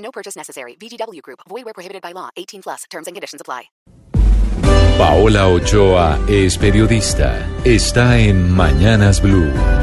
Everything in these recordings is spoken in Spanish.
No purchase necessary. VGW Group. Void where prohibited by law. 18 plus. Terms and conditions apply. Paola Ochoa es periodista. Está en Mañanas Blue.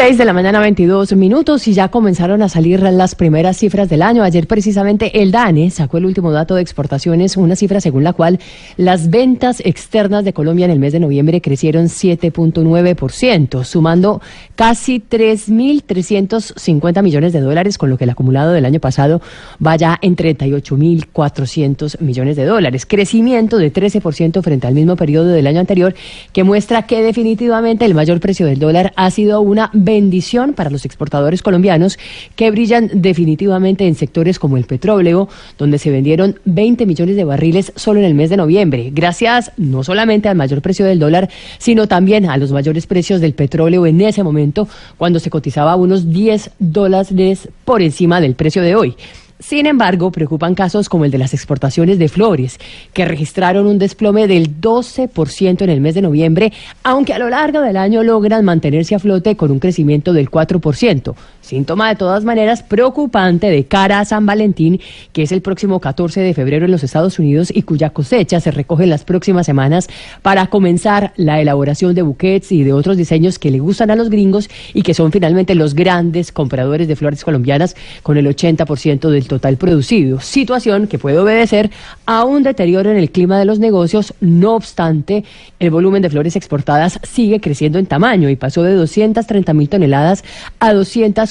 6 de la mañana, 22 minutos, y ya comenzaron a salir las primeras cifras del año. Ayer, precisamente, el DANE sacó el último dato de exportaciones, una cifra según la cual las ventas externas de Colombia en el mes de noviembre crecieron 7.9%, sumando casi 3.350 millones de dólares, con lo que el acumulado del año pasado vaya en 38.400 millones de dólares. Crecimiento de 13% frente al mismo periodo del año anterior, que muestra que definitivamente el mayor precio del dólar ha sido una bendición para los exportadores colombianos que brillan definitivamente en sectores como el petróleo, donde se vendieron 20 millones de barriles solo en el mes de noviembre, gracias no solamente al mayor precio del dólar, sino también a los mayores precios del petróleo en ese momento, cuando se cotizaba unos 10 dólares por encima del precio de hoy. Sin embargo, preocupan casos como el de las exportaciones de flores, que registraron un desplome del 12% en el mes de noviembre, aunque a lo largo del año logran mantenerse a flote con un crecimiento del 4%. Síntoma de todas maneras preocupante de cara a San Valentín, que es el próximo 14 de febrero en los Estados Unidos y cuya cosecha se recoge en las próximas semanas para comenzar la elaboración de buquets y de otros diseños que le gustan a los gringos y que son finalmente los grandes compradores de flores colombianas con el 80% del total producido, situación que puede obedecer a un deterioro en el clima de los negocios. No obstante, el volumen de flores exportadas sigue creciendo en tamaño y pasó de 230 mil toneladas a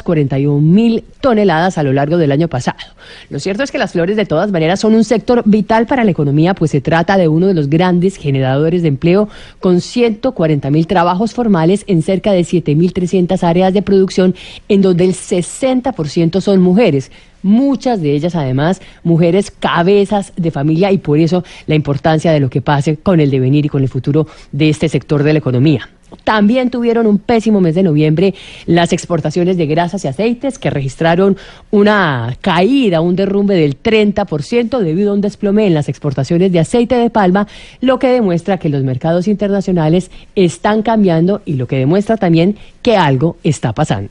241 mil toneladas a lo largo del año pasado. Lo cierto es que las flores de todas maneras son un sector vital para la economía, pues se trata de uno de los grandes generadores de empleo con 140 mil trabajos formales en cerca de 7.300 áreas de producción, en donde el 60% son mujeres muchas de ellas además mujeres cabezas de familia y por eso la importancia de lo que pase con el devenir y con el futuro de este sector de la economía. También tuvieron un pésimo mes de noviembre las exportaciones de grasas y aceites que registraron una caída, un derrumbe del 30% debido a un desplome en las exportaciones de aceite de palma, lo que demuestra que los mercados internacionales están cambiando y lo que demuestra también que algo está pasando.